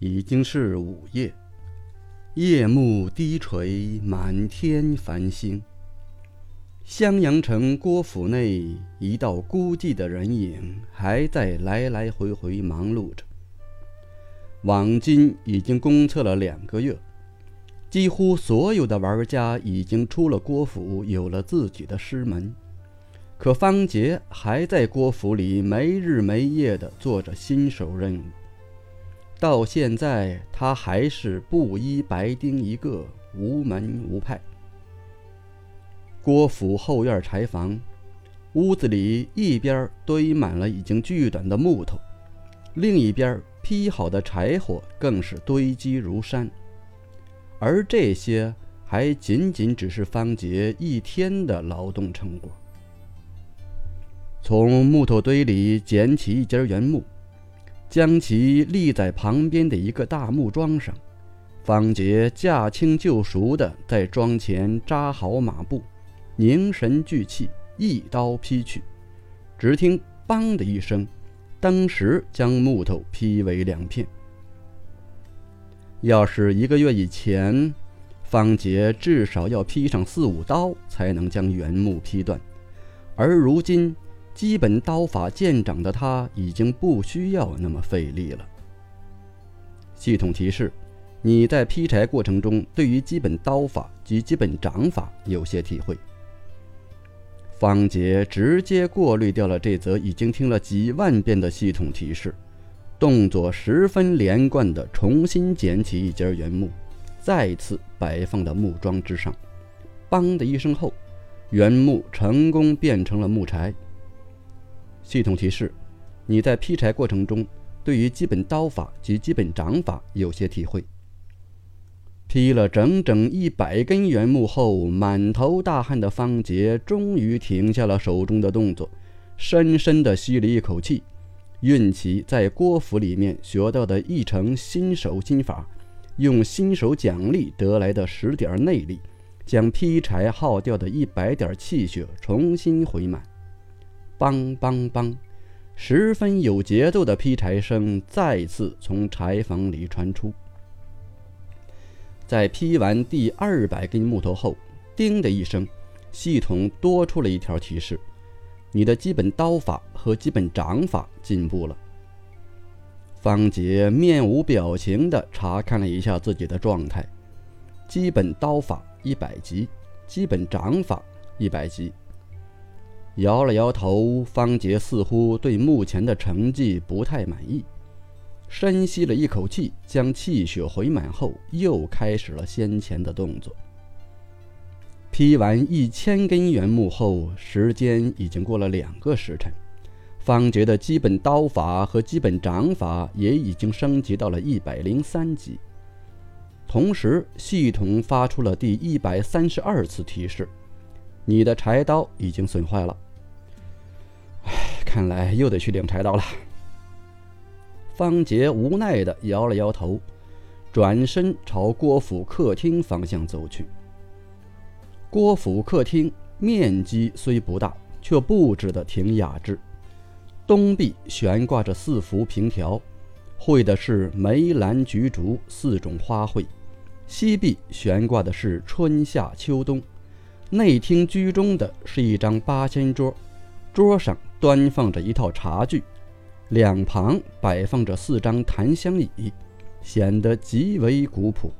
已经是午夜，夜幕低垂，满天繁星。襄阳城郭府内，一道孤寂的人影还在来来回回忙碌着。往今已经公测了两个月，几乎所有的玩家已经出了郭府，有了自己的师门。可方杰还在郭府里没日没夜地做着新手任务。到现在，他还是布衣白丁一个，无门无派。郭府后院柴房，屋子里一边堆满了已经锯短的木头，另一边劈好的柴火更是堆积如山。而这些还仅仅只是方杰一天的劳动成果。从木头堆里捡起一截原木。将其立在旁边的一个大木桩上，方杰驾轻就熟地在桩前扎好马步，凝神聚气，一刀劈去。只听“梆”的一声，当时将木头劈为两片。要是一个月以前，方杰至少要劈上四五刀才能将原木劈断，而如今。基本刀法见长的他，已经不需要那么费力了。系统提示：你在劈柴过程中，对于基本刀法及基本掌法有些体会。方杰直接过滤掉了这则已经听了几万遍的系统提示，动作十分连贯地重新捡起一截原木，再次摆放到木桩之上。梆的一声后，原木成功变成了木柴。系统提示：你在劈柴过程中，对于基本刀法及基本掌法有些体会。劈了整整一百根原木后，满头大汗的方杰终于停下了手中的动作，深深地吸了一口气，运起在郭府里面学到的一成新手心法，用新手奖励得来的十点内力，将劈柴耗掉的一百点气血重新回满。梆梆梆，十分有节奏的劈柴声再次从柴房里传出。在劈完第二百根木头后，叮的一声，系统多出了一条提示：你的基本刀法和基本掌法进步了。方杰面无表情地查看了一下自己的状态：基本刀法一百级，基本掌法一百级。摇了摇头，方杰似乎对目前的成绩不太满意。深吸了一口气，将气血回满后，又开始了先前的动作。劈完一千根原木后，时间已经过了两个时辰，方杰的基本刀法和基本掌法也已经升级到了一百零三级。同时，系统发出了第一百三十二次提示：你的柴刀已经损坏了。唉看来又得去领柴刀了。方杰无奈地摇了摇头，转身朝郭府客厅方向走去。郭府客厅面积虽不大，却布置得挺雅致。东壁悬挂着四幅凭条，绘的是梅兰菊竹四种花卉；西壁悬挂的是春夏秋冬。内厅居中的是一张八仙桌，桌上。端放着一套茶具，两旁摆放着四张檀香椅，显得极为古朴。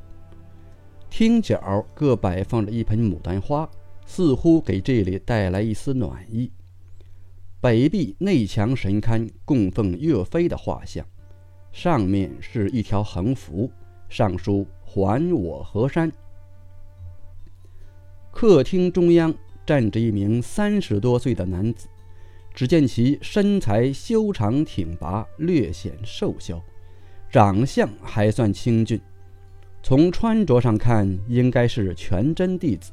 厅角各摆放着一盆牡丹花，似乎给这里带来一丝暖意。北壁内墙神龛供奉岳飞的画像，上面是一条横幅，上书“还我河山”。客厅中央站着一名三十多岁的男子。只见其身材修长挺拔，略显瘦削，长相还算清俊。从穿着上看，应该是全真弟子。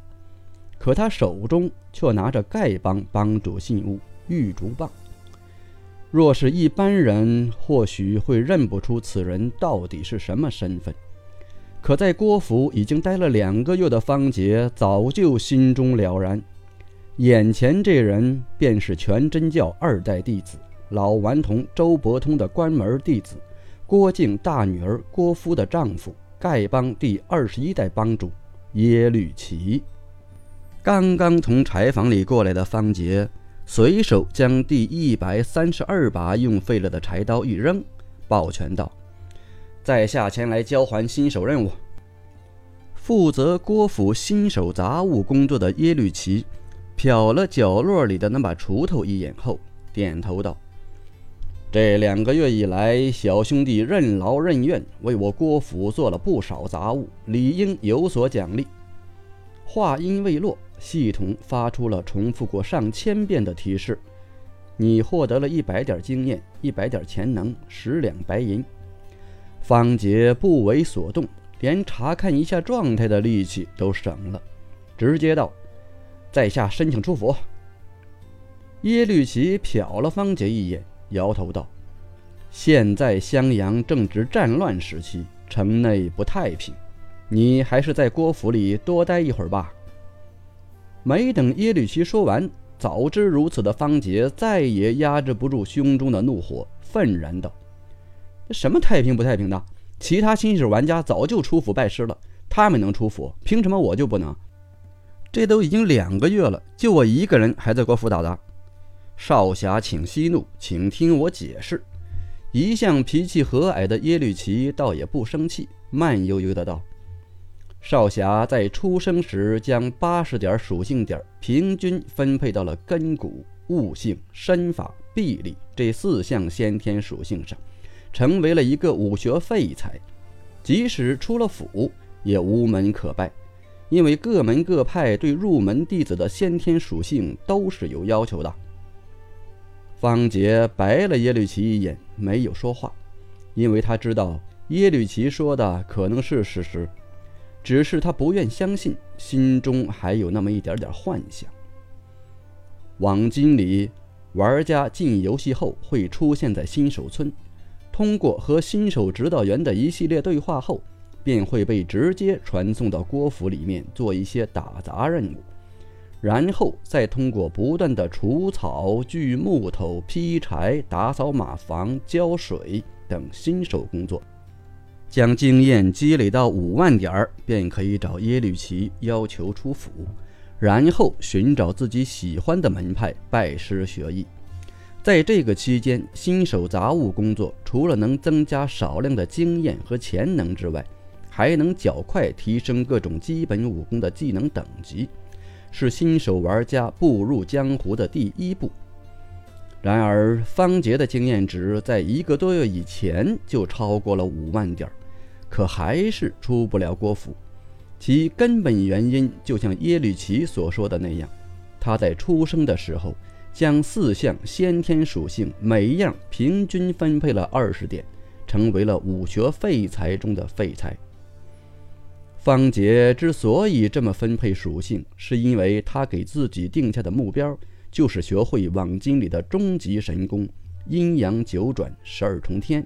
可他手中却拿着丐帮帮主信物玉竹棒。若是一般人，或许会认不出此人到底是什么身份。可在郭府已经待了两个月的方杰，早就心中了然。眼前这人便是全真教二代弟子老顽童周伯通的关门弟子，郭靖大女儿郭芙的丈夫，丐帮第二十一代帮主耶律齐。刚刚从柴房里过来的方杰，随手将第一百三十二把用废了的柴刀一扔，抱拳道：“在下前来交还新手任务。”负责郭府新手杂物工作的耶律齐，瞟了角落里的那把锄头一眼后，点头道。这两个月以来，小兄弟任劳任怨，为我郭府做了不少杂物，理应有所奖励。话音未落，系统发出了重复过上千遍的提示：“你获得了一百点经验，一百点潜能，十两白银。”方杰不为所动，连查看一下状态的力气都省了，直接道：“在下申请出府。”耶律齐瞟了方杰一眼。摇头道：“现在襄阳正值战乱时期，城内不太平，你还是在郭府里多待一会儿吧。”没等耶律齐说完，早知如此的方杰再也压制不住胸中的怒火，愤然道：“这什么太平不太平的？其他新手玩家早就出府拜师了，他们能出府，凭什么我就不能？这都已经两个月了，就我一个人还在国府打杂。”少侠，请息怒，请听我解释。一向脾气和蔼的耶律齐倒也不生气，慢悠悠的道：“少侠在出生时将八十点属性点平均分配到了根骨、悟性、身法、臂力这四项先天属性上，成为了一个武学废材。即使出了府，也无门可拜，因为各门各派对入门弟子的先天属性都是有要求的。”方杰白了耶律齐一眼，没有说话，因为他知道耶律齐说的可能是事实，只是他不愿相信，心中还有那么一点点幻想。网金里，玩家进游戏后会出现在新手村，通过和新手指导员的一系列对话后，便会被直接传送到郭府里面做一些打杂任务。然后再通过不断的除草、锯木头、劈柴、打扫马房、浇水等新手工作，将经验积累到五万点儿，便可以找耶律齐要求出府，然后寻找自己喜欢的门派拜师学艺。在这个期间，新手杂物工作除了能增加少量的经验和潜能之外，还能较快提升各种基本武功的技能等级。是新手玩家步入江湖的第一步。然而，方杰的经验值在一个多月以前就超过了五万点，可还是出不了郭府。其根本原因就像耶律齐所说的那样，他在出生的时候将四项先天属性每一样平均分配了二十点，成为了武学废材中的废材。方杰之所以这么分配属性，是因为他给自己定下的目标就是学会网金里的终极神功——阴阳九转十二重天。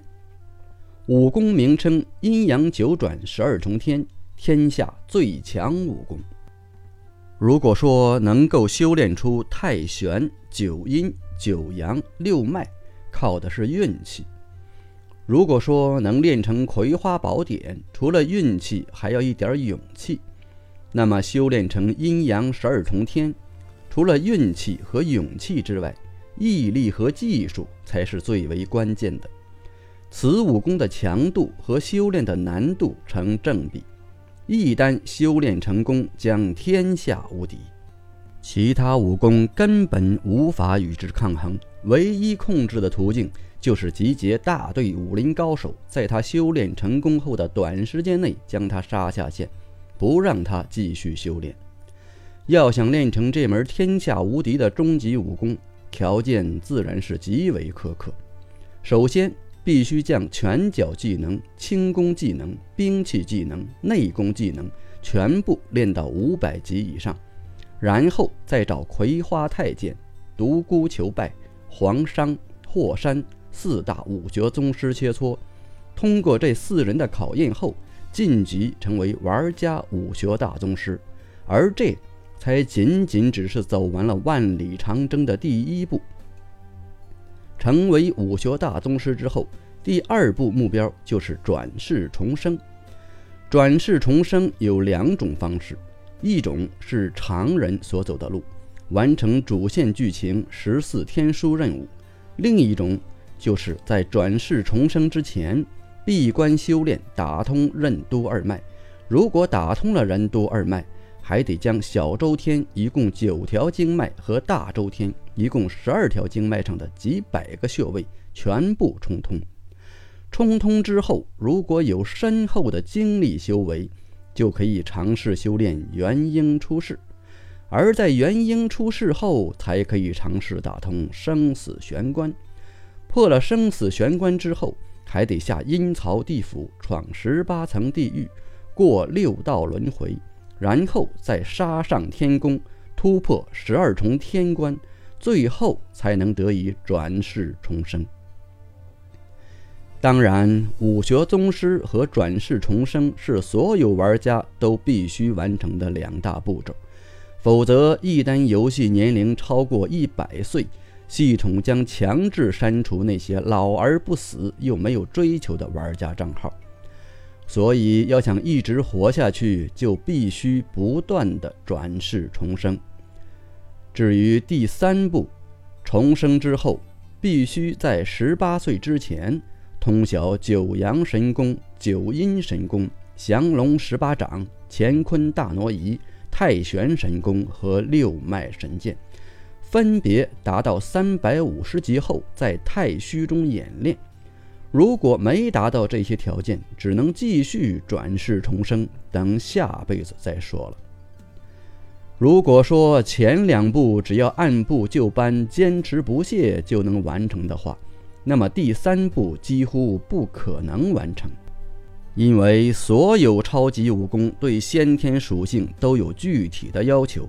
武功名称“阴阳九转十二重天”，天下最强武功。如果说能够修炼出太玄、九阴、九阳、六脉，靠的是运气。如果说能练成葵花宝典，除了运气，还要一点勇气，那么修炼成阴阳十二重天，除了运气和勇气之外，毅力和技术才是最为关键的。此武功的强度和修炼的难度成正比，一旦修炼成功，将天下无敌，其他武功根本无法与之抗衡。唯一控制的途径。就是集结大队武林高手，在他修炼成功后的短时间内将他杀下线，不让他继续修炼。要想练成这门天下无敌的终极武功，条件自然是极为苛刻。首先，必须将拳脚技能、轻功技能、兵器技能、内功技能全部练到五百级以上，然后再找葵花太监、独孤求败、黄商、霍山。四大武学宗师切磋，通过这四人的考验后，晋级成为玩家武学大宗师，而这才仅仅只是走完了万里长征的第一步。成为武学大宗师之后，第二步目标就是转世重生。转世重生有两种方式，一种是常人所走的路，完成主线剧情十四天书任务；另一种就是在转世重生之前闭关修炼，打通任督二脉。如果打通了任督二脉，还得将小周天一共九条经脉和大周天一共十二条经脉上的几百个穴位全部冲通。冲通之后，如果有深厚的精力修为，就可以尝试修炼元婴出世；而在元婴出世后，才可以尝试打通生死玄关。破了生死玄关之后，还得下阴曹地府，闯十八层地狱，过六道轮回，然后再杀上天宫，突破十二重天关，最后才能得以转世重生。当然，武学宗师和转世重生是所有玩家都必须完成的两大步骤，否则一旦游戏年龄超过一百岁，系统将强制删除那些老而不死又没有追求的玩家账号。所以，要想一直活下去，就必须不断的转世重生。至于第三步，重生之后，必须在十八岁之前。通晓九阳神功、九阴神功、降龙十八掌、乾坤大挪移、太玄神功和六脉神剑，分别达到三百五十级后，在太虚中演练。如果没达到这些条件，只能继续转世重生，等下辈子再说了。如果说前两步只要按部就班、坚持不懈就能完成的话，那么第三步几乎不可能完成，因为所有超级武功对先天属性都有具体的要求，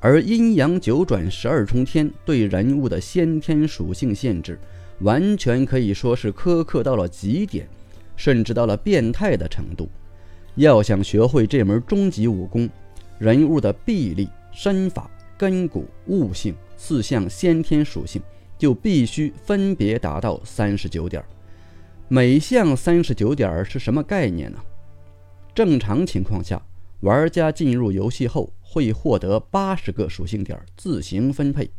而阴阳九转十二重天对人物的先天属性限制，完全可以说是苛刻到了极点，甚至到了变态的程度。要想学会这门终极武功，人物的臂力、身法、根骨、悟性四项先天属性。就必须分别达到三十九点，每项三十九点是什么概念呢？正常情况下，玩家进入游戏后会获得八十个属性点自行分配，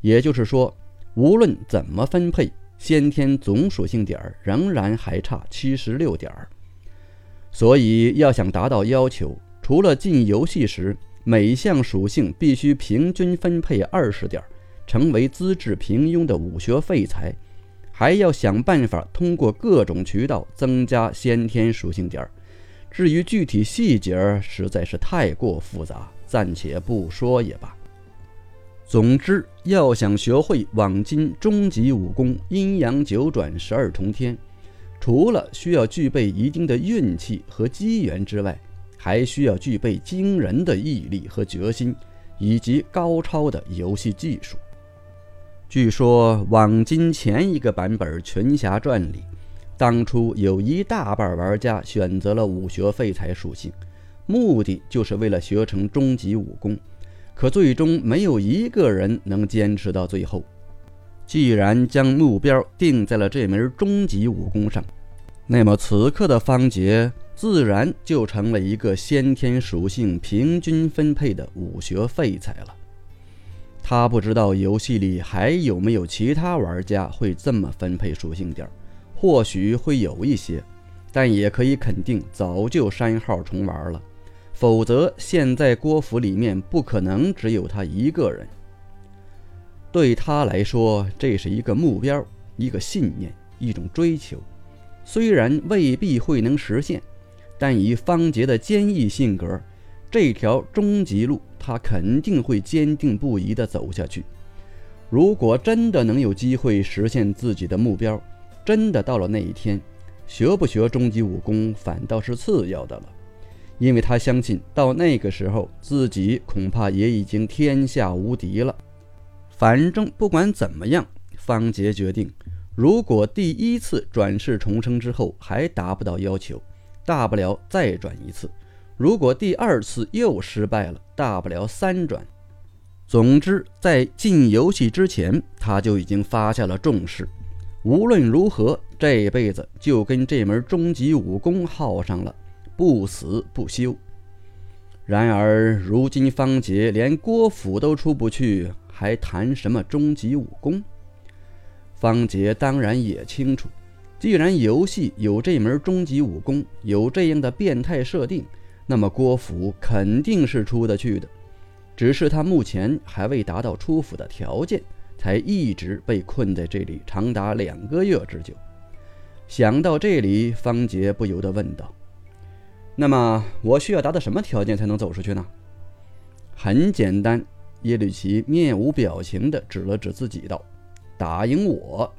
也就是说，无论怎么分配，先天总属性点仍然还差七十六点。所以，要想达到要求，除了进游戏时每项属性必须平均分配二十点。成为资质平庸的武学废材，还要想办法通过各种渠道增加先天属性点。至于具体细节，实在是太过复杂，暂且不说也罢。总之，要想学会网金终极武功阴阳九转十二重天，除了需要具备一定的运气和机缘之外，还需要具备惊人的毅力和决心，以及高超的游戏技术。据说网金前一个版本《群侠传》里，当初有一大半玩家选择了武学废材属性，目的就是为了学成终极武功。可最终没有一个人能坚持到最后。既然将目标定在了这门终极武功上，那么此刻的方杰自然就成了一个先天属性平均分配的武学废材了。他不知道游戏里还有没有其他玩家会这么分配属性点，或许会有一些，但也可以肯定早就删号重玩了。否则，现在郭府里面不可能只有他一个人。对他来说，这是一个目标，一个信念，一种追求。虽然未必会能实现，但以方杰的坚毅性格，这条终极路。他肯定会坚定不移地走下去。如果真的能有机会实现自己的目标，真的到了那一天，学不学终极武功反倒是次要的了，因为他相信到那个时候自己恐怕也已经天下无敌了。反正不管怎么样，方杰决定，如果第一次转世重生之后还达不到要求，大不了再转一次。如果第二次又失败了，大不了三转。总之，在进游戏之前，他就已经发下了重誓：无论如何，这辈子就跟这门终极武功耗上了，不死不休。然而，如今方杰连郭府都出不去，还谈什么终极武功？方杰当然也清楚，既然游戏有这门终极武功，有这样的变态设定，那么郭府肯定是出得去的。只是他目前还未达到出府的条件，才一直被困在这里长达两个月之久。想到这里，方杰不由得问道。那么我需要达到什么条件才能走出去呢？很简单，耶律齐面无表情地指了指自己道：“答应我。”